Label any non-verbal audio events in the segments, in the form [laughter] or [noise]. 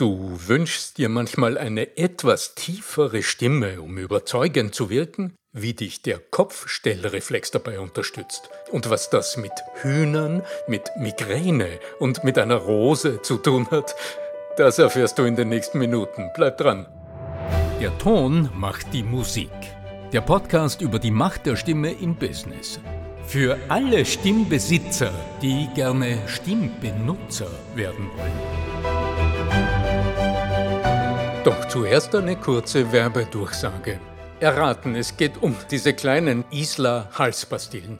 Du wünschst dir manchmal eine etwas tiefere Stimme, um überzeugend zu wirken, wie dich der Kopfstellreflex dabei unterstützt und was das mit Hühnern, mit Migräne und mit einer Rose zu tun hat, das erfährst du in den nächsten Minuten. Bleib dran. Der Ton macht die Musik. Der Podcast über die Macht der Stimme im Business. Für alle Stimmbesitzer, die gerne Stimmbenutzer werden wollen. Doch zuerst eine kurze Werbedurchsage. Erraten, es geht um diese kleinen Isla-Halspastillen.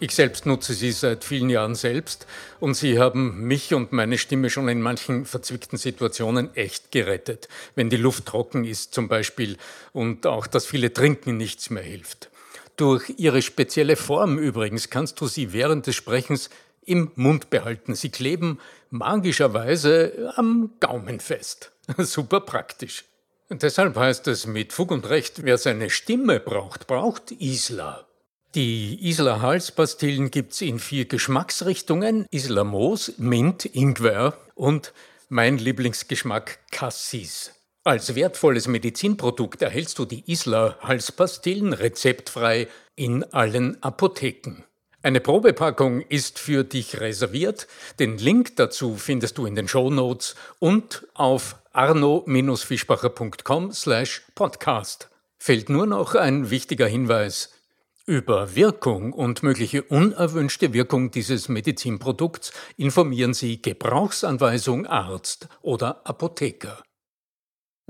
Ich selbst nutze sie seit vielen Jahren selbst und sie haben mich und meine Stimme schon in manchen verzwickten Situationen echt gerettet. Wenn die Luft trocken ist zum Beispiel und auch das viele Trinken nichts mehr hilft. Durch ihre spezielle Form übrigens kannst du sie während des Sprechens im Mund behalten. Sie kleben magischerweise am Gaumen fest. [laughs] Super praktisch. Deshalb heißt es mit Fug und Recht, wer seine Stimme braucht, braucht Isla. Die Isla Halspastillen gibt's in vier Geschmacksrichtungen: Isla Moos, Mint, Ingwer und mein Lieblingsgeschmack Cassis. Als wertvolles Medizinprodukt erhältst du die Isla Halspastillen rezeptfrei in allen Apotheken. Eine Probepackung ist für dich reserviert. Den Link dazu findest du in den Show Notes und auf arno-fischbacher.com slash podcast. Fehlt nur noch ein wichtiger Hinweis. Über Wirkung und mögliche unerwünschte Wirkung dieses Medizinprodukts informieren Sie Gebrauchsanweisung Arzt oder Apotheker.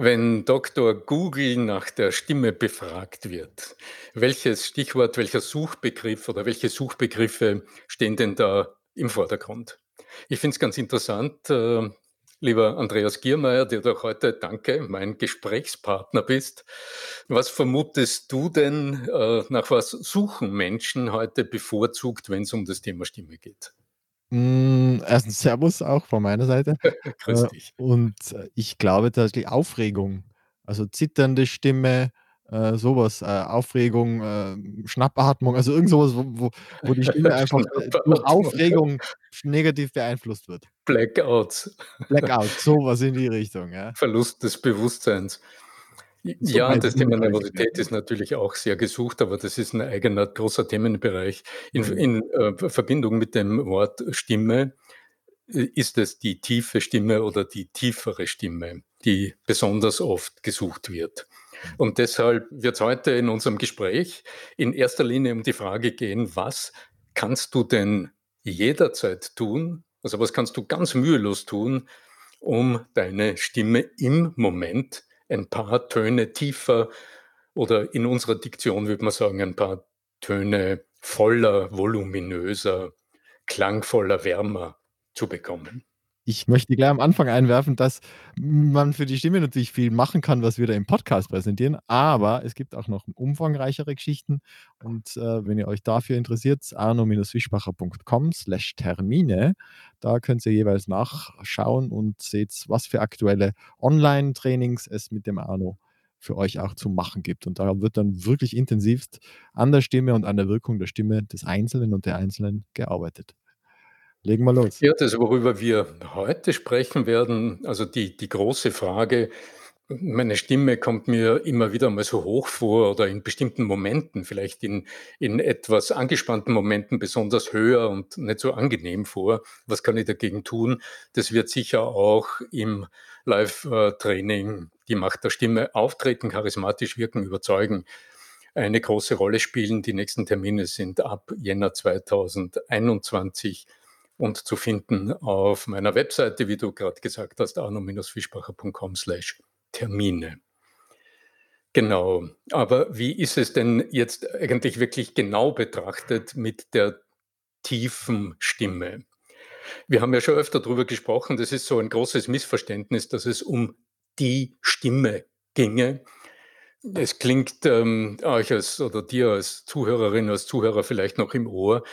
Wenn Dr. Google nach der Stimme befragt wird, welches Stichwort, welcher Suchbegriff oder welche Suchbegriffe stehen denn da im Vordergrund? Ich finde es ganz interessant, äh, lieber Andreas Giermeier, der doch heute, danke, mein Gesprächspartner bist. Was vermutest du denn, äh, nach was suchen Menschen heute bevorzugt, wenn es um das Thema Stimme geht? Hm, erstens Servus auch von meiner Seite. [laughs] Grüß Äh, dich. und, äh, ich glaube tatsächlich Aufregung, also zitternde Stimme, äh, so äh, Aufregung, ähm, Schnappatmung, also irgend so was, wo wo wo die Stimme [laughs] einfach, äh, durch. Aufregung negativ beeinflusst wird. Blackouts. Blackout, [laughs] so was in die Richtung, ja. Verlust des Bewusstseins. So Ja, das Thema Nervosität ist natürlich auch sehr gesucht, aber das ist 'n eigener großer Themenbereich. In Mhm. in, äh, Verbindung mit dem Wort Stimme, äh, ist es die tiefe Stimme oder die tiefere Stimme, die besonders oft gesucht wird. Und deshalb wird's heute in unserem Gespräch in erster Linie um die Frage gehen: Was kannst du denn jederzeit tun? Also, was kannst du ganz mühelos tun, um deine Stimme im Moment ein paar Töne tiefer oder in unserer Diktion würde man sagen, ein paar Töne voller, voluminöser, klangvoller, wärmer zu bekommen? Ich möchte gleich am Anfang einwerfen, dass man für die Stimme natürlich viel machen kann, was wir da im Podcast präsentieren, aber es gibt auch noch umfangreichere Geschichten und, äh, wenn ihr euch dafür interessiert, arno-fischbacher.com/termine. Da könnt ihr jeweils nachschauen und seht, was für aktuelle Online-Trainings es mit dem Arno für euch auch zu machen gibt. Und da wird dann wirklich intensivst an der Stimme und an der Wirkung der Stimme des Einzelnen und der Einzelnen gearbeitet. Legen wir los. Ja, das, worüber wir heute sprechen werden, also die die große Frage meine Stimme kommt mir immer wieder mal so hoch vor oder in bestimmten Momenten, vielleicht in in etwas angespannten Momenten besonders höher und nicht so angenehm vor. Was kann ich dagegen tun? Das wird sicher auch im Live äh, Training „Die Macht der Stimme“ auftreten, charismatisch wirken, überzeugen, eine große Rolle spielen. Die nächsten Termine sind ab Jänner 2021 und zu finden auf meiner Webseite, wie du grad gesagt hast, arno-fischbacher.com/termine. Genau. Aber wie ist es denn jetzt eigentlich wirklich genau betrachtet mit der tiefen Stimme? Wir haben ja schon öfter drüber gesprochen, das ist so ein großes Missverständnis, dass es um die Stimme ginge. Es klingt, ähm, euch als oder dir als Zuhörerin, als Zuhörer vielleicht noch im Ohr.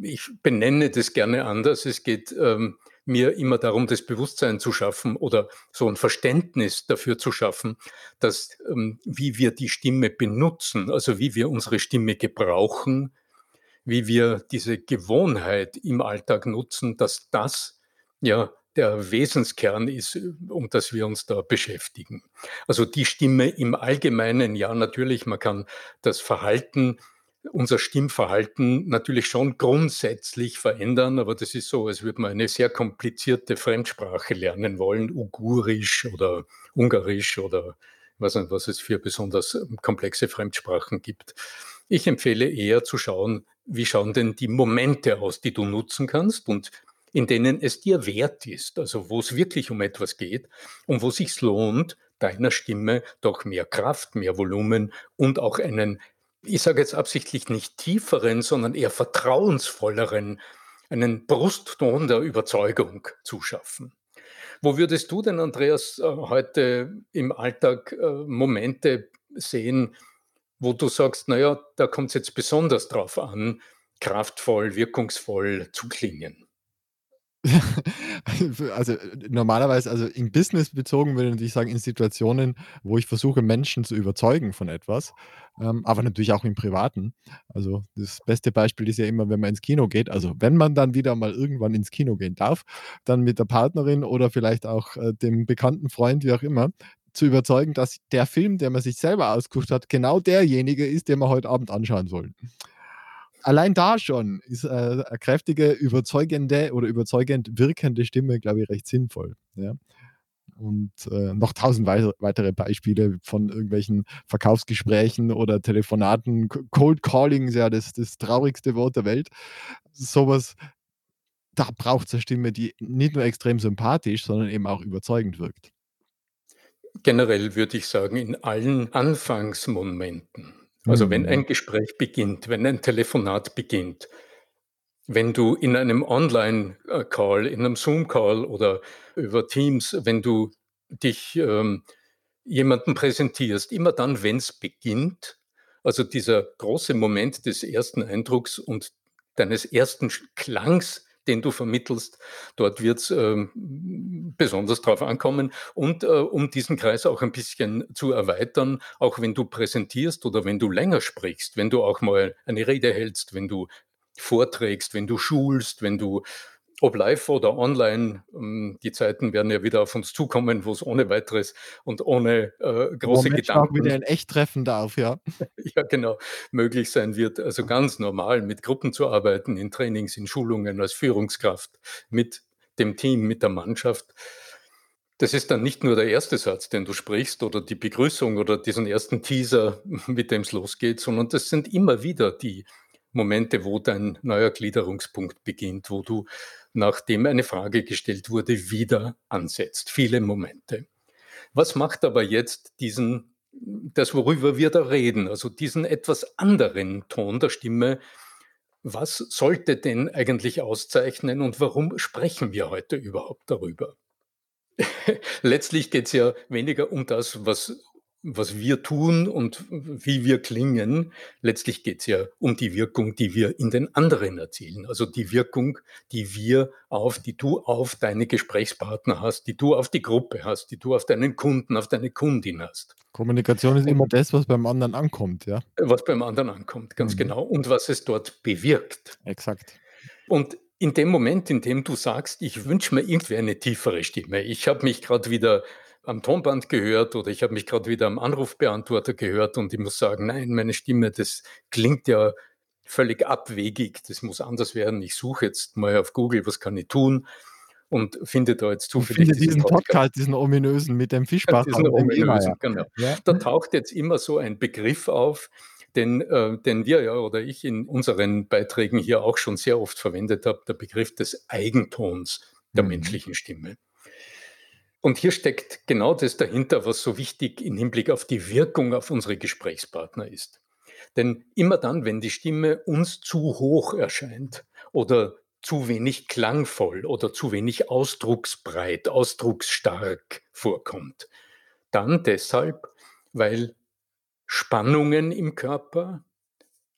Ich benenne das gerne anders. Es geht, ähm, mir immer darum, das Bewusstsein zu schaffen oder so 'n Verständnis dafür zu schaffen, dass, ähm, wie wir die Stimme benutzen, also wie wir unsere Stimme gebrauchen, wie wir diese Gewohnheit im Alltag nutzen, dass das, ja, der Wesenskern ist, um das wir uns da beschäftigen. Also die Stimme im Allgemeinen, ja natürlich, man kann das Verhalten unser Stimmverhalten natürlich schon grundsätzlich verändern, aber das ist so, als würde man eine sehr komplizierte Fremdsprache lernen wollen, Ugurisch oder Ungarisch oder ich was es für besonders komplexe Fremdsprachen gibt. Ich empfehle eher zu schauen, wie schauen denn die Momente aus, die du nutzen kannst und in denen es dir wert ist, also wo es wirklich um etwas geht und wo es sich lohnt, deiner Stimme doch mehr Kraft, mehr Volumen und auch einen ich sage jetzt absichtlich nicht tieferen, sondern eher vertrauensvolleren, einen Brustton der Überzeugung zu schaffen. Wo würdest du denn, Andreas, äh, heute im Alltag äh, Momente sehen, wo du sagst, naja, da kommt es jetzt besonders drauf an, kraftvoll, wirkungsvoll zu klingen? [laughs] Also, normalerweise also, im Business bezogen würde ich natürlich sagen, in Situationen, wo ich versuche, Menschen zu überzeugen von etwas, ähm, aber natürlich auch im Privaten. Also, das beste Beispiel ist ja immer, wenn man ins Kino geht. Also, wenn man dann wieder mal irgendwann ins Kino gehen darf, dann mit der Partnerin oder vielleicht auch, äh, dem bekannten Freund, wie auch immer, zu überzeugen, dass der Film, den man sich selber ausgesucht hat, genau derjenige ist, den wir heute Abend anschauen sollen allein da schon ist, äh, 'ne kräftige, überzeugende oder überzeugend wirkende Stimme, glaube ich, recht sinnvoll, ja. Und, äh, noch tausend wei weitere Beispiele von irgendwelchen Verkaufsgesprächen oder Telefonaten. Co Cold Calling ist ja das das traurigste Wort der Welt. Sowas, da braucht's 'ne Stimme, die nicht nur extrem sympathisch, sondern eben auch überzeugend wirkt. Generell würde ich sagen, in allen Anfangsmomenten. Also, wenn Mhm. ein Gespräch beginnt, wenn ein Telefonat beginnt, wenn du in einem Online äh, Call, in 'nem Zoom-Call oder über Teams, wenn du dich, ähm, jemandem präsentierst, immer dann, wenn's beginnt, also dieser große Moment des ersten Eindrucks und deines ersten Klangs, den du vermittelst, dort wird's, ähm, besonders drauf ankommen. Und, äh, um diesen Kreis auch ein bisschen zu erweitern, auch wenn du präsentierst oder wenn du länger sprichst, wenn du auch mal eine Rede hältst, wenn du vorträgst, wenn du schulst, wenn du ob live oder online, hm, die Zeiten werden ja wieder auf uns zukommen, wo's ohne Weiteres und ohne, äh, Wo große Menschen auch wieder Gedanken in echt treffen darf, ja. [laughs] ja genau, möglich sein wird. Also, ganz normal mit Gruppen zu arbeiten, in Trainings, in Schulungen als Führungskraft, mit dem Team, mit der Mannschaft. Das ist dann nicht nur der erste Satz, den du sprichst oder die Begrüßung oder diesen ersten Teaser, [laughs] mit dem's losgeht, sondern das sind immer wieder die Momente, wo dein neuer Gliederungspunkt beginnt, wo du, nachdem eine Frage gestellt wurde, wieder ansetzt. Viele Momente. Was macht aber jetzt diesen das, worüber wir da reden, also diesen etwas anderen Ton der Stimme was sollte den eigentlich auszeichnen und warum sprechen wir heute überhaupt darüber? [laughs] Letztlich geht's ja weniger um das, was was wir tun und wie wir klingen. Letztlich geht's ja um die Wirkung, die wir in den anderen erzielen. Also, die Wirkung, die wir auf die du auf deine Gesprächspartner hast, die du auf die Gruppe hast, die du auf deinen Kunden, auf deine Kundin hast. Kommunikation ist immer das, was beim anderen ankommt, ja. was beim anderen ankommt, ganz Mhm. genau und was es dort bewirkt. Exakt. Und in dem Moment, in dem du sagst: „Ich wünsche mir irgendwie eine tiefere Stimme. Ich habe mich grad wieder am Tonband gehört oder ich habe mich grad wieder am Anrufbeantworter gehört und ich muss sagen, nein, meine Stimme, das klingt ja völlig abwegig, das muss anders werden. Ich suche jetzt mal auf Google, was kann ich tun?“ Und finde da jetzt zufällig finde diesen diesen Podcast. Podcast, diesen ominösen mit dem Fischbach diesen und dem ominösen, genau. Ja. Da taucht jetzt immer so ein Begriff auf, den äh, den wir ja oder ich in unseren Beiträgen hier auch schon sehr oft verwendet habe, der Begriff des Eigentons der Mhm. menschlichen Stimme. Und hier steckt genau das dahinter, was so wichtig im Hinblick auf die Wirkung auf unsere Gesprächspartner ist. Denn immer dann, wenn die Stimme uns zu hoch erscheint oder zu wenig klangvoll oder zu wenig ausdrucksbreit, ausdrucksstark vorkommt, dann deshalb, weil Spannungen im Körper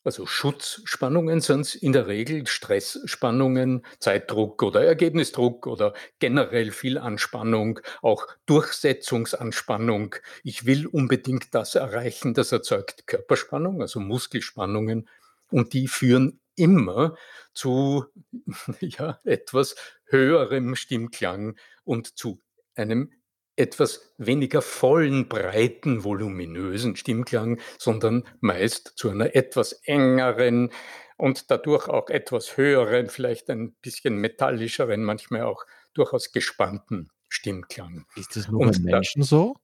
also Schutzspannungen sind's in der Regel, Stressspannungen, Zeitdruck oder Ergebnisdruck oder generell viel Anspannung, auch Durchsetzungsanspannung. Ich will unbedingt das erreichen, das erzeugt Körperspannung, also Muskelspannungen und die führen immer zu [laughs] ja, etwas höherem Stimmklang und zu einem etwas weniger vollen, breiten, voluminösen Stimmklang, sondern meist zu einer etwas engeren und dadurch auch etwas höheren, vielleicht ein bisschen metallischeren, manchmal auch durchaus gespannten Stimmklang. Ist das nur bei Und da Menschen so?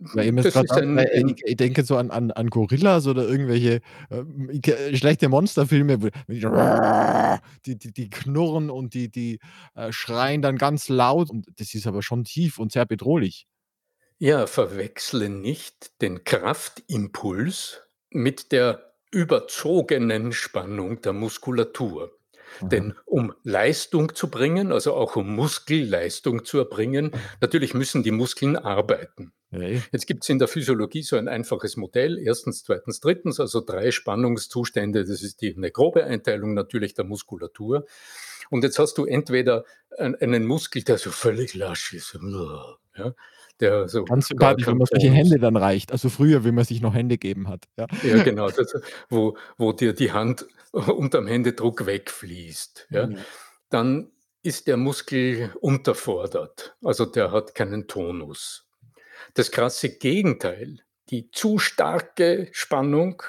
Weil das grad ist ein äh, ich ich denke so an an an Gorillas oder irgendwelche, ähm, ge schlechte Monsterfilme, wo die die die knurren und die die, äh, schreien dann ganz laut und das ist aber schon tief und sehr bedrohlich. Ja, verwechsle nicht den Kraftimpuls mit der überzogenen Spannung der Muskulatur. Aha. Denn um Leistung zu bringen, also auch um Muskelleistung zu erbringen, natürlich müssen die Muskeln arbeiten. Jetzt gibt es in der Physiologie so ein einfaches Modell, erstens, zweitens, drittens, also drei Spannungszustände. Das ist die, eine grobe Einteilung natürlich der Muskulatur. Und jetzt hast du entweder ein, einen Muskel, der so völlig lasch ist, ja, der so Ganz sympathisch, wenn man solche Hände dann reicht. Also früher, wie man sich noch Hände gegeben hat, ja. Ja, genau, das, wo wo dir die Hand [laughs] unterm Händedruck wegfließt, ja. Mhm. Dann ist der Muskel unterfordert, also der hat keinen Tonus. Das krasse Gegenteil, die zu starke Spannung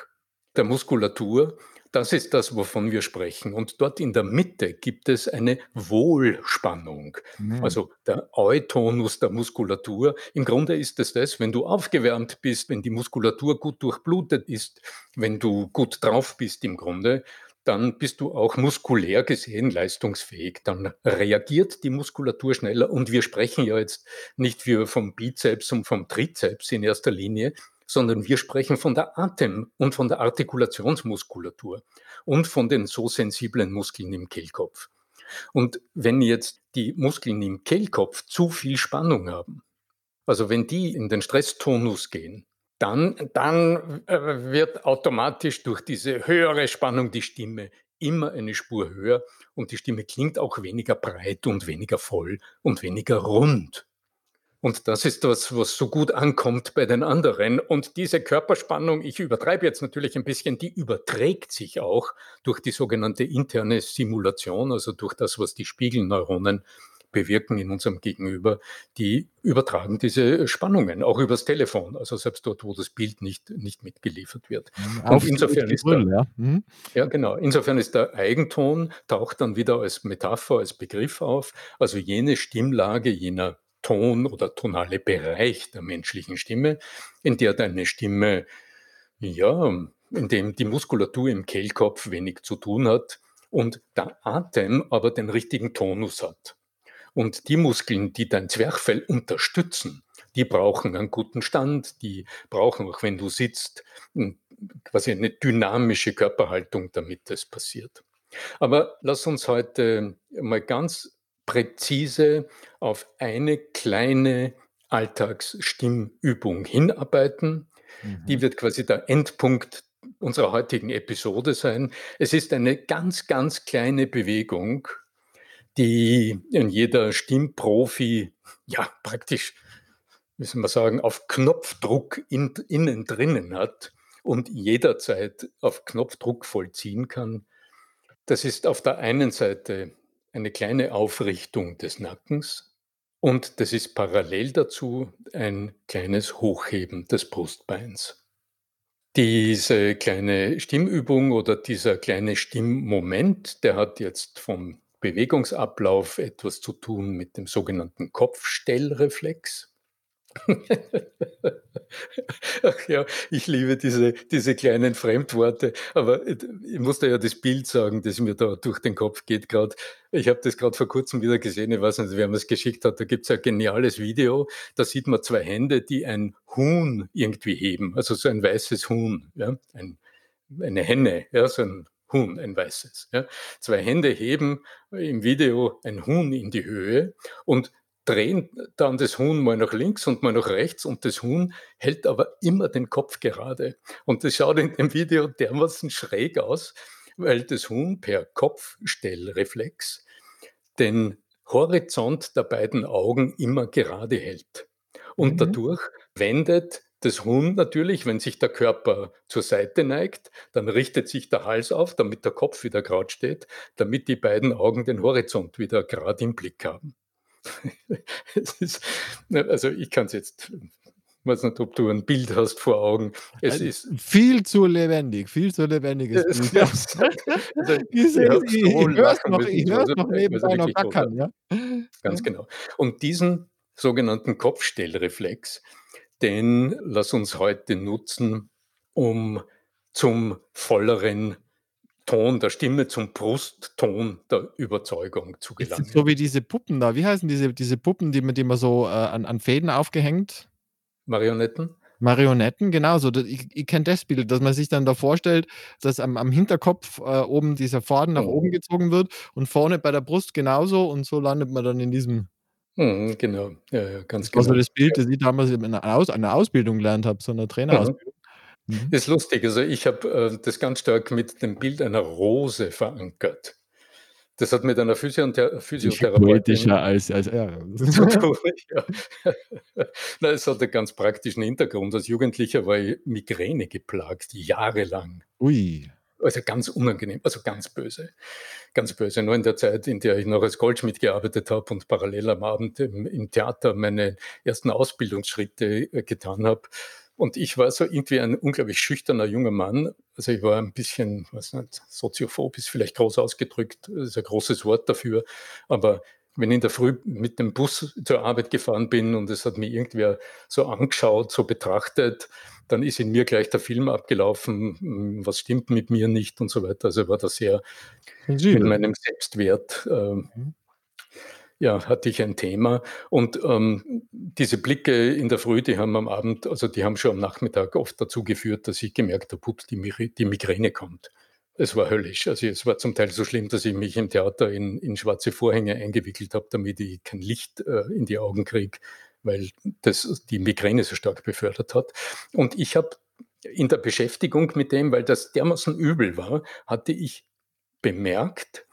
der Muskulatur, das ist das, wovon wir sprechen. Und dort in der Mitte gibt es eine Wohlspannung, Mhm. also der Eutonus der Muskulatur. Im Grunde ist es das, wenn du aufgewärmt bist, wenn die Muskulatur gut durchblutet ist, wenn du gut drauf bist im Grunde, dann bist du auch muskulär gesehen leistungsfähig. Dann reagiert die Muskulatur schneller. Und wir sprechen ja jetzt nicht vom Bizeps und vom Trizeps in erster Linie, sondern wir sprechen von der Atem- und von der Artikulationsmuskulatur und von den so sensiblen Muskeln im Kehlkopf. Und wenn jetzt die Muskeln im Kehlkopf zu viel Spannung haben, also wenn die in den Stresstonus gehen, dann dann, äh, wird automatisch durch diese höhere Spannung die Stimme immer eine Spur höher und die Stimme klingt auch weniger breit und weniger voll und weniger rund. Und das ist das, was so gut ankommt bei den anderen. Und diese Körperspannung, ich übertreibe jetzt natürlich ein bisschen, die überträgt sich auch durch die sogenannte interne Simulation, also durch das, was die Spiegelneuronen bewirken in unserem Gegenüber. Die übertragen diese Spannungen auch übers Telefon, also selbst dort, wo das Bild nicht, nicht mitgeliefert wird. Mhm. Und insofern ist da Brüll, ja. Mhm. ja, genau. Insofern ist der Eigenton taucht dann wieder als Metapher, als Begriff auf. Also jene Stimmlage, jener Ton oder tonale Bereich der menschlichen Stimme, in der deine Stimme, ja, in dem die Muskulatur im Kehlkopf wenig zu tun hat und der Atem aber den richtigen Tonus hat. Und die Muskeln, die dein Zwerchfell unterstützen, die brauchen einen guten Stand, die brauchen, auch wenn du sitzt, n- quasi eine dynamische Körperhaltung, damit das passiert. Aber lass uns heute mal ganz präzise auf eine kleine Alltagsstimmübung hinarbeiten. Die Mhm. wird quasi der Endpunkt unserer heutigen Episode sein. Es ist eine ganz, ganz kleine Bewegung, die in jeder Stimmprofi ja praktisch, soll man sagen, auf Knopfdruck in, innen drinnen hat und jederzeit auf Knopfdruck vollziehen kann. Das ist auf der einen Seite eine kleine Aufrichtung des Nackens und das ist parallel dazu ein kleines Hochheben des Brustbeins. Diese kleine Stimmübung oder dieser kleine Stimmmoment, der hat jetzt vom Bewegungsablauf etwas zu tun mit dem sogenannten Kopfstellreflex. Ach ja, ich liebe diese, diese kleinen Fremdworte, aber ich muss dir ja das Bild sagen, das mir da durch den Kopf geht gerade. Ich habe das gerade vor kurzem wieder gesehen, ich weiß nicht, wer mir es geschickt hat, da gibt es ein geniales Video, da sieht man zwei Hände, die ein Huhn irgendwie heben, also so ein weißes Huhn, ja, ein, eine Henne, ja, so ein Huhn, ein weißes. Ja. Zwei Hände heben im Video ein Huhn in die Höhe und drehen dann das Huhn mal nach links und mal nach rechts und das Huhn hält aber immer den Kopf gerade. Und das schaut in dem Video dermaßen schräg aus, weil das Huhn per Kopfstellreflex den Horizont der beiden Augen immer gerade hält. Und Mhm. dadurch wendet das Huhn natürlich, wenn sich der Körper zur Seite neigt, dann richtet sich der Hals auf, damit der Kopf wieder gerade steht, damit die beiden Augen den Horizont wieder gerade im Blick haben. Ist, also ich kann es jetzt weiß nicht, ob du ein Bild hast vor Augen. Es äh, ist viel zu lebendig, viel zu lebendiges Bild. Ja. also, [laughs] ich höre es noch, ich hör's noch nebenbei noch gackern. Ja? Ganz genau. Und diesen sogenannten Kopfstellreflex, den lass uns heute nutzen, um zum volleren Ton der Stimme, zum Brustton der Überzeugung zu gelangen. so wie diese Puppen da. Wie heißen diese, diese Puppen, die, die man so äh, an, an Fäden aufgehängt? Marionetten? Marionetten, genau so. Ich, ich kenne das Bild, dass man sich dann da vorstellt, dass am, am Hinterkopf äh, oben dieser Faden nach oh. oben gezogen wird und vorne bei der Brust genauso und so landet man dann in diesem. Mhm, genau, ja, ja, ganz das genau. Also das Bild, das ich damals in einer, Aus einer Ausbildung gelernt habe, so einer Trainerausbildung. Mhm. Mhm. Ist lustig. Also ich habe äh, das ganz stark mit dem Bild einer Rose verankert. Das hat mit einer Physiothera Physiotherapeutin. Als, als er. [laughs] ja. [laughs] Es hat einen ganz praktischen Hintergrund. Als Jugendlicher war ich Migräne geplagt, jahrelang. Ui. Also ganz unangenehm, also ganz böse. Ganz böse. Nur in der Zeit, in der ich noch als Goldschmied gearbeitet habe und parallel am Abend im, im Theater meine ersten Ausbildungsschritte äh, getan habe, und ich war so irgendwie ein unglaublich schüchterner junger Mann. Also ich war ein bisschen, was nicht, soziophob ist vielleicht groß ausgedrückt, das ist ein großes Wort dafür. Aber wenn ich in der Früh mit dem Bus zur Arbeit gefahren bin und es hat mir irgendwer so angeschaut, so betrachtet, dann ist in mir gleich der Film abgelaufen, hm, was stimmt mit mir nicht und so weiter. Also war das sehr mit meinem Selbstwert äh, mhm ja, hatte ich ein Thema. Und ähm, diese Blicke in der Früh, die haben am Abend, also die haben schon am Nachmittag oft dazu geführt, dass ich gemerkt habe, ups, die, die Migräne kommt. Es war höllisch. Also es war zum Teil so schlimm, dass ich mich im Theater in, in schwarze Vorhänge eingewickelt habe, damit ich kein Licht äh, in die Augen kriege, weil das die Migräne so stark befördert hat. Und ich habe in der Beschäftigung mit dem, weil das dermaßen übel war, hatte ich bemerkt,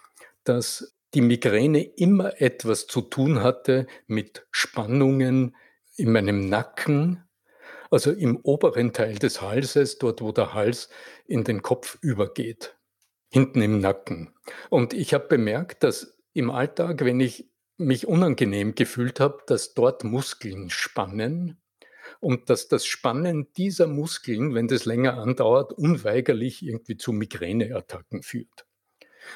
dass die Migräne immer etwas zu tun hatte mit Spannungen in meinem Nacken, also im oberen Teil des Halses, dort wo der Hals in den Kopf übergeht, hinten im Nacken. Und ich habe bemerkt, dass im Alltag, wenn ich mich unangenehm gefühlt habe, dass dort Muskeln spannen und dass das Spannen dieser Muskeln, wenn das länger andauert, unweigerlich irgendwie zu Migräneattacken führt.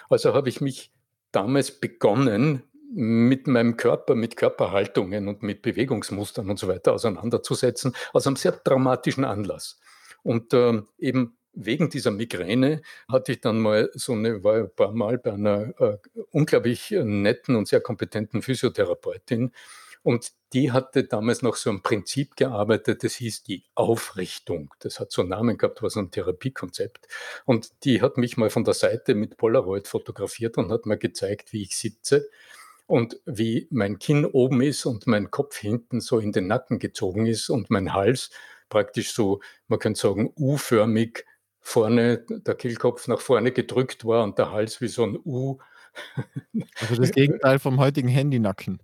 Also habe ich mich damals begonnen, mit meinem Körper, mit Körperhaltungen und mit Bewegungsmustern und so weiter auseinanderzusetzen, aus einem sehr dramatischen Anlass. Und äh, eben wegen dieser Migräne hatte ich dann mal so eine, war ein paar Mal bei einer äh, unglaublich netten und sehr kompetenten Physiotherapeutin, und die hatte damals noch so ein Prinzip gearbeitet, das hieß die Aufrichtung. Das hat so einen Namen gehabt, war so ein Therapiekonzept. Und die hat mich mal von der Seite mit Polaroid fotografiert und hat mir gezeigt, wie ich sitze und wie mein Kinn oben ist und mein Kopf hinten so in den Nacken gezogen ist und mein Hals praktisch so, man könnte sagen, U-förmig vorne, der Kehlkopf nach vorne gedrückt war und der Hals wie so ein U. Also das Gegenteil vom heutigen Handynacken.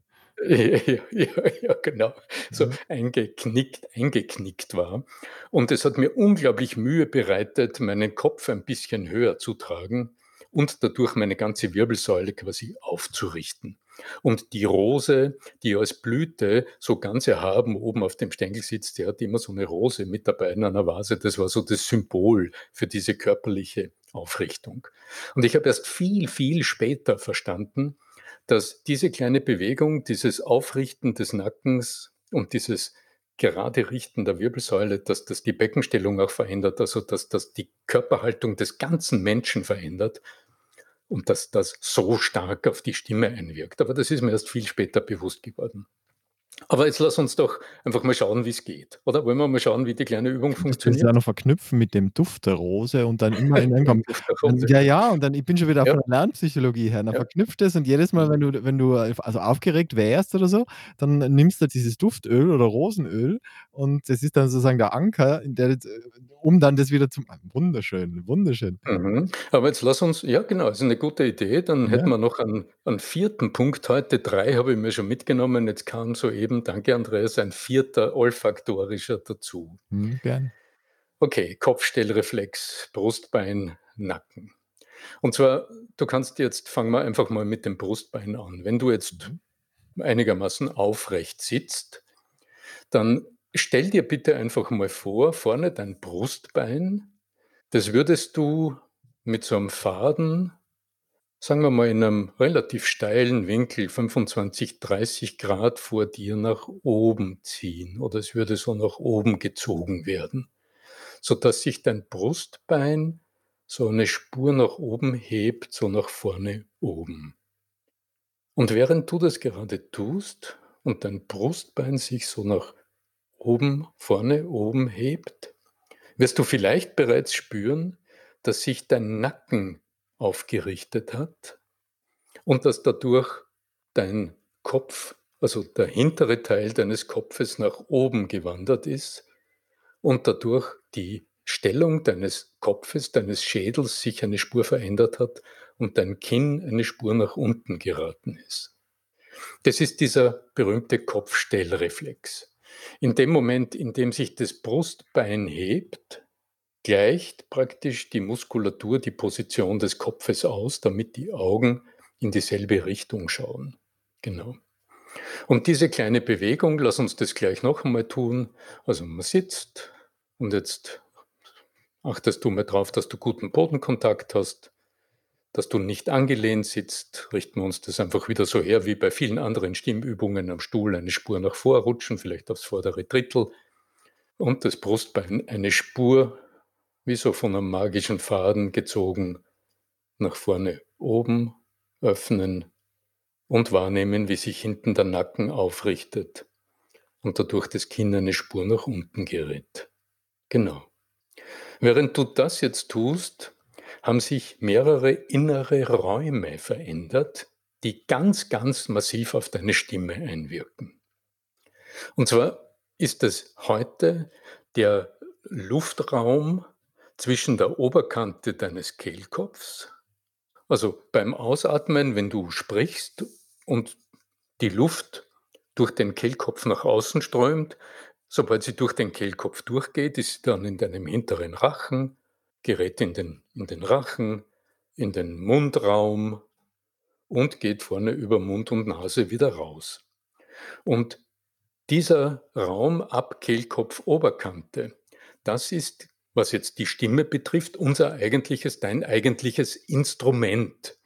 Ja, [laughs] ja, ja, genau. So mhm. eingeknickt, eingeknickt war. Und es hat mir unglaublich Mühe bereitet, meinen Kopf ein bisschen höher zu tragen und dadurch meine ganze Wirbelsäule quasi aufzurichten. Und die Rose, die als Blüte so ganz erhaben oben auf dem Stängel sitzt, die hat immer so eine Rose mit dabei in einer Vase. Das war so das Symbol für diese körperliche Aufrichtung. Und ich habe erst viel, viel später verstanden, dass diese kleine Bewegung, dieses Aufrichten des Nackens und dieses gerade Richten der Wirbelsäule, dass das die Beckenstellung auch verändert, also dass das die Körperhaltung des ganzen Menschen verändert und dass das so stark auf die Stimme einwirkt. Aber das ist mir erst viel später bewusst geworden. Aber jetzt lass uns doch einfach mal schauen, wie es geht. Oder wollen wir mal schauen, wie die kleine Übung Das funktioniert? ja noch verknüpfen mit dem Duft der Rose und dann immer in einem [laughs] ja, ja, und dann ich bin schon wieder Ja. von der Lernpsychologie her. Dann Ja. verknüpft es und jedes Mal, Mhm. wenn du wenn du, also aufgeregt wärst oder so, dann nimmst du dieses Duftöl oder Rosenöl und das ist dann sozusagen der Anker, der um dann das wieder zum ah, wunderschön, wunderschön. Mhm. Aber jetzt lass uns ja genau, ist eine gute Idee. Dann hätten Ja. wir noch einen einen 4. Punkt heute. 3 habe ich mir schon mitgenommen. Jetzt kam soeben geben. Danke, Andreas. Ein vierter olfaktorischer dazu. Mhm, gern. Okay, Kopfstellreflex, Brustbein, Nacken. Und zwar, du kannst jetzt, fangen wir einfach mal mit dem Brustbein an. Wenn du jetzt mhm. einigermaßen aufrecht sitzt, dann stell dir bitte einfach mal vor, vorne dein Brustbein, das würdest du mit so einem Faden, sagen wir mal in einem relativ steilen Winkel, 25, 30 Grad vor dir nach oben ziehen oder es würde so nach oben gezogen werden, sodass sich dein Brustbein so eine Spur nach oben hebt, so nach vorne oben. Und während du das gerade tust und dein Brustbein sich so nach oben, vorne oben hebt, wirst du vielleicht bereits spüren, dass sich dein Nacken aufgerichtet hat und dass dadurch dein Kopf, also der hintere Teil deines Kopfes nach oben gewandert ist und dadurch die Stellung deines Kopfes, deines Schädels sich eine Spur verändert hat und dein Kinn eine Spur nach unten geraten ist. Das ist dieser berühmte Kopfstellreflex. In dem Moment, in dem sich das Brustbein hebt, gleicht praktisch die Muskulatur die Position des Kopfes aus, damit die Augen in dieselbe Richtung schauen. Genau. Und diese kleine Bewegung, lass uns das gleich noch einmal tun. Also man sitzt und jetzt achtest du mal drauf, dass du guten Bodenkontakt hast, dass du nicht angelehnt sitzt. Richten wir uns das einfach wieder so her wie bei vielen anderen Stimmübungen am Stuhl, eine Spur nach vor rutschen, vielleicht aufs vordere Drittel und das Brustbein eine Spur wie so von einem magischen Faden gezogen nach vorne oben öffnen und wahrnehmen, wie sich hinten der Nacken aufrichtet und dadurch das Kinn eine Spur nach unten gerät. Genau. Während du das jetzt tust, haben sich mehrere innere Räume verändert, die ganz, ganz massiv auf deine Stimme einwirken. Und zwar ist es heute der Luftraum zwischen der Oberkante deines Kehlkopfs, also beim Ausatmen, wenn du sprichst und die Luft durch den Kehlkopf nach außen strömt, Sobald sie durch den Kehlkopf durchgeht, ist sie dann in deinem hinteren Rachen, gerät in den, in den Rachen, in den Mundraum und geht vorne über Mund und Nase wieder raus. Und dieser Raum ab Kehlkopf-Oberkante, das ist, was jetzt die Stimme betrifft, unser eigentliches, dein eigentliches Instrument.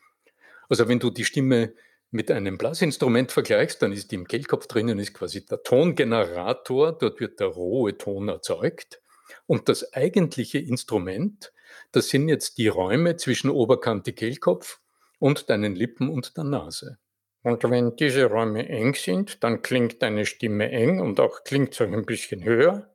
Also wenn du die Stimme mit einem Blasinstrument vergleichst, dann ist im Kehlkopf drinnen ist quasi der Tongenerator, dort wird der rohe Ton erzeugt. Und das eigentliche Instrument, das sind jetzt die Räume zwischen Oberkante Kehlkopf und deinen Lippen und der Nase. Und wenn diese Räume eng sind, dann klingt deine Stimme eng und auch klingt so ein bisschen höher.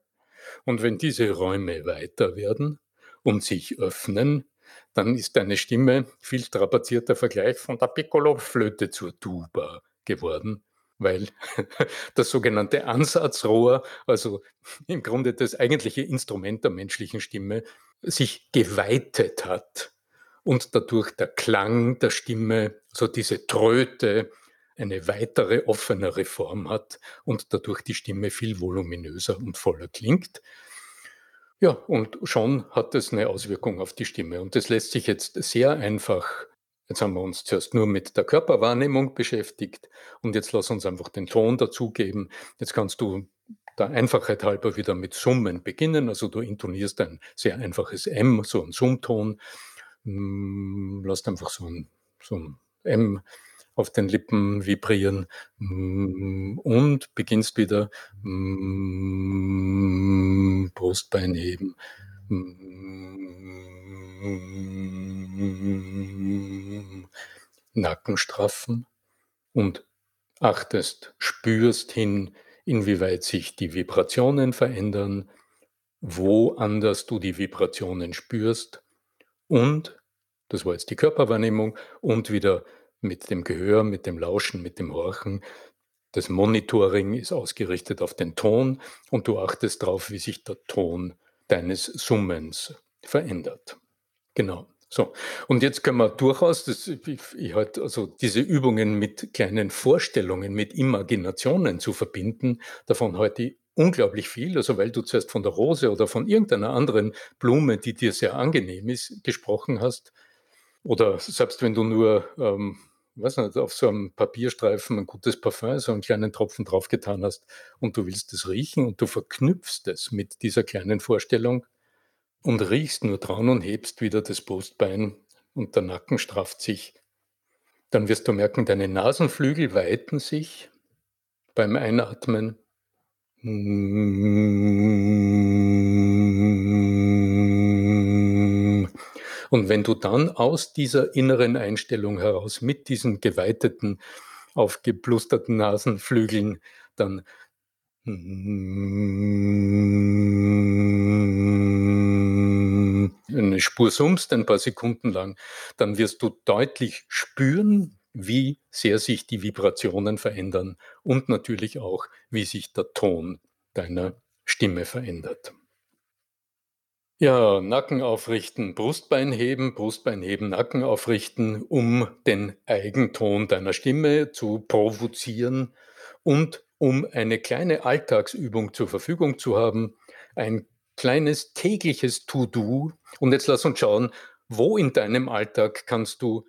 Und wenn diese Räume weiter werden und sich öffnen, dann ist deine Stimme viel strapazierter Vergleich von der Piccolo-Flöte zur Tuba geworden, weil [laughs] das sogenannte Ansatzrohr, also im Grunde das eigentliche Instrument der menschlichen Stimme, sich geweitet hat und dadurch der Klang der Stimme, so diese Tröte, eine weitere offenere Form hat und dadurch die Stimme viel voluminöser und voller klingt. Ja, und schon hat es eine Auswirkung auf die Stimme. Und das lässt sich jetzt sehr einfach jetzt haben wir uns zuerst nur mit der Körperwahrnehmung beschäftigt und jetzt lass uns einfach den Ton dazugeben. Jetzt kannst du der Einfachheit halber wieder mit Summen beginnen. Also du intonierst ein sehr einfaches M, so ein Summton. Hm, lass einfach so ein, so ein M auf den Lippen vibrieren mm, und beginnst wieder mm, Brustbein heben. Mm, Nacken straffen und achtest, spürst hin, inwieweit sich die Vibrationen verändern, wo anders du die Vibrationen spürst und, das war jetzt die Körperwahrnehmung, und wieder mit dem Gehör, mit dem Lauschen, mit dem Horchen. Das Monitoring ist ausgerichtet auf den Ton und du achtest darauf, wie sich der Ton deines Summens verändert. Genau. So, und jetzt können wir durchaus, das, ich, ich halt, also diese Übungen mit kleinen Vorstellungen, mit Imaginationen zu verbinden, davon heute ich unglaublich viel. Also weil du zuerst von der Rose oder von irgendeiner anderen Blume, die dir sehr angenehm ist, gesprochen hast. Oder selbst wenn du nur, ähm, nicht, auf so einem Papierstreifen ein gutes Parfum, so einen kleinen Tropfen draufgetan hast und du willst es riechen und du verknüpfst es mit dieser kleinen Vorstellung, und riechst nur dran und hebst wieder das Brustbein und der Nacken strafft sich. Dann wirst du merken, deine Nasenflügel weiten sich beim Einatmen. Und wenn du dann aus dieser inneren Einstellung heraus mit diesen geweiteten, aufgeblusterten Nasenflügeln dann eine Spur summst ein paar Sekunden lang, dann wirst du deutlich spüren, wie sehr sich die Vibrationen verändern und natürlich auch, wie sich der Ton deiner Stimme verändert. Ja, Nacken aufrichten, Brustbein heben, Brustbein heben, Nacken aufrichten, um den Eigenton deiner Stimme zu provozieren und um eine kleine Alltagsübung zur Verfügung zu haben, ein kleines tägliches To-Do. Und jetzt lass uns schauen, wo in deinem Alltag kannst du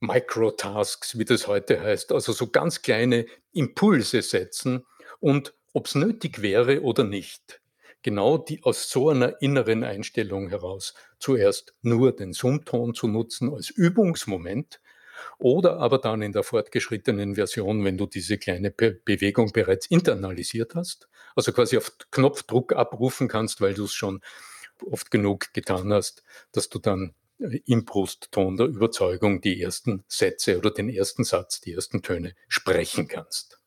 Microtasks, wie das heute heißt, also so ganz kleine Impulse setzen und ob es nötig wäre oder nicht. Genau die aus so einer inneren Einstellung heraus zuerst nur den Summton zu nutzen als Übungsmoment oder aber dann in der fortgeschrittenen Version, wenn du diese kleine Be Bewegung bereits internalisiert hast, also quasi auf Knopfdruck abrufen kannst, weil du es schon oft genug getan hast, dass du dann äh, im Brustton der Überzeugung die ersten Sätze oder den ersten Satz, die ersten Töne sprechen kannst.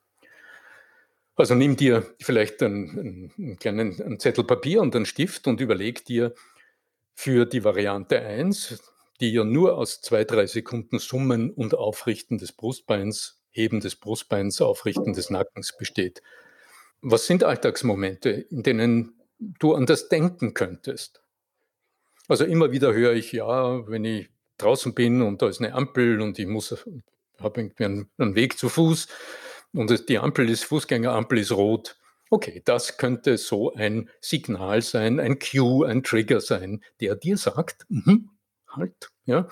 Also nimm dir vielleicht einen, einen kleinen einen Zettel Papier und einen Stift und überleg dir für die Variante 1, die ja nur aus zwei, drei Sekunden Summen und Aufrichten des Brustbeins, Heben des Brustbeins, Aufrichten des Nackens besteht. Was sind Alltagsmomente, in denen du an das denken könntest? Also immer wieder höre ich, ja, wenn ich draußen bin und da ist eine Ampel und ich muss, habe irgendwie einen, einen Weg zu Fuß und die Ampel ist, Fußgängerampel ist rot. Okay, das könnte so ein Signal sein, ein Cue, ein Trigger sein, der dir sagt, mm halt. Ja?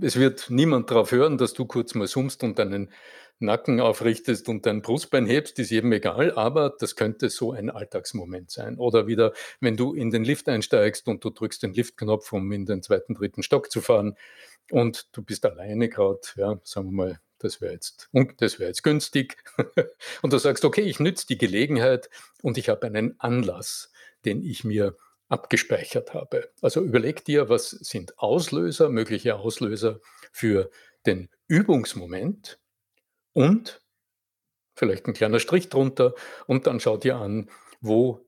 Es wird niemand darauf hören, dass du kurz mal summst und deinen Nacken aufrichtest und dein Brustbein hebst, ist jedem egal, aber das könnte so ein Alltagsmoment sein. Oder wieder, wenn du in den Lift einsteigst und du drückst den Liftknopf, um in den zweiten, dritten Stock zu fahren und du bist alleine gerade, ja, sagen wir mal, das wäre jetzt, das wäre jetzt günstig. [laughs] und du sagst, okay, ich nütze die Gelegenheit und ich habe einen Anlass, den ich mir abgespeichert habe. Also überleg dir, was sind Auslöser, mögliche Auslöser für den Übungsmoment und vielleicht ein kleiner Strich drunter und dann schau dir an, wo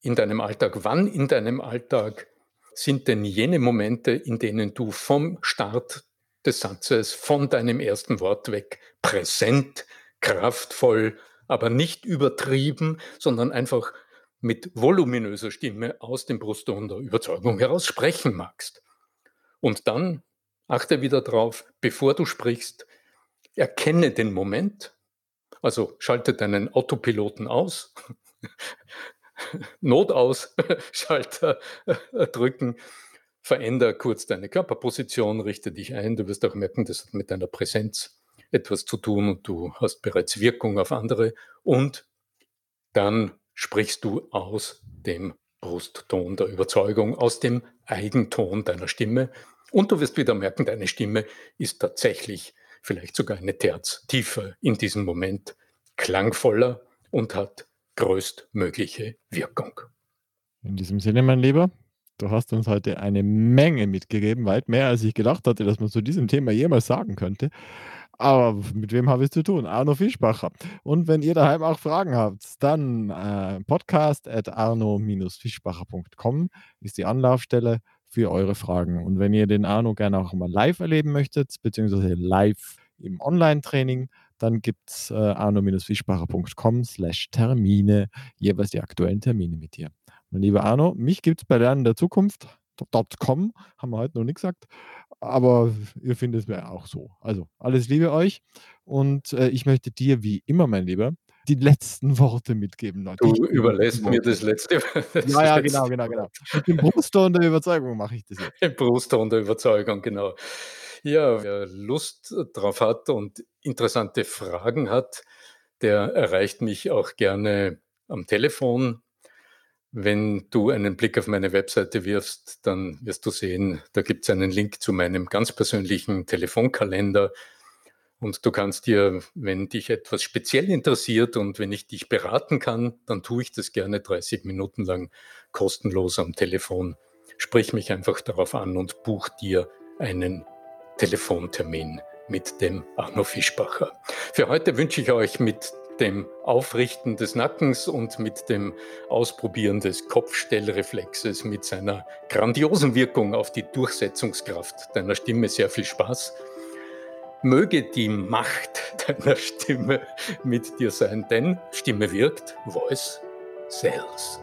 in deinem Alltag, wann in deinem Alltag sind denn jene Momente, in denen du vom Start des Satzes, von deinem ersten Wort weg. Präsent, kraftvoll, aber nicht übertrieben, sondern einfach mit voluminöser Stimme aus dem Brustton der Überzeugung heraus sprechen magst. Und dann achte wieder drauf, bevor du sprichst, erkenne den Moment, also schalte deinen Autopiloten aus, [laughs] Notaus, [laughs] Schalter drücken, veränder kurz deine Körperposition, richte dich ein. Du wirst auch merken, das hat mit deiner Präsenz etwas zu tun und du hast bereits Wirkung auf andere. Und dann sprichst du aus dem Brustton der Überzeugung, aus dem Eigenton deiner Stimme. Und du wirst wieder merken, deine Stimme ist tatsächlich vielleicht sogar eine Terz tiefer in diesem Moment, klangvoller und hat größtmögliche Wirkung. In diesem Sinne, mein Lieber, du hast uns heute eine Menge mitgegeben, weit mehr, als ich gedacht hatte, dass man zu diesem Thema jemals sagen könnte. Aber mit wem habe ich zu tun? Arno Fischbacher. Und wenn ihr daheim auch Fragen habt, dann äh, podcast at arno-fischbacher.com ist die Anlaufstelle für eure Fragen. Und wenn ihr den Arno gerne auch mal live erleben möchtet, beziehungsweise live im Online-Training, dann gibt es äh, arno-fischbacher.com slash Termine, jeweils die aktuellen Termine mit dir. Mein lieber Arno, mich gibt es bei Lernen der Zukunft .com, haben wir heute noch nicht gesagt, aber ihr findet es mir auch so. Also, alles Liebe euch und, äh, ich möchte dir wie immer, mein Lieber, die letzten Worte mitgeben, Leute. Du überlässt mir das letzte [laughs] das Ja, ja, genau, genau, genau. Mit dem Brustton der Überzeugung mache ich das jetzt. [laughs] Im Brustton der Überzeugung, genau. Ja, wer Lust drauf hat und interessante Fragen hat, der erreicht mich auch gerne am Telefon. Wenn du einen Blick auf meine Webseite wirfst, dann wirst du sehen, da gibt es einen Link zu meinem ganz persönlichen Telefonkalender. Und du kannst dir, wenn dich etwas speziell interessiert und wenn ich dich beraten kann, dann tue ich das gerne 30 Minuten lang kostenlos am Telefon. Sprich mich einfach darauf an und buch dir einen Telefontermin mit dem Arno Fischbacher. Für heute wünsche ich euch mit dem Aufrichten des Nackens und mit dem Ausprobieren des Kopfstellreflexes mit seiner grandiosen Wirkung auf die Durchsetzungskraft deiner Stimme sehr viel Spaß. Möge die Macht [laughs] deiner Stimme mit dir sein, denn Stimme wirkt, Voice sells.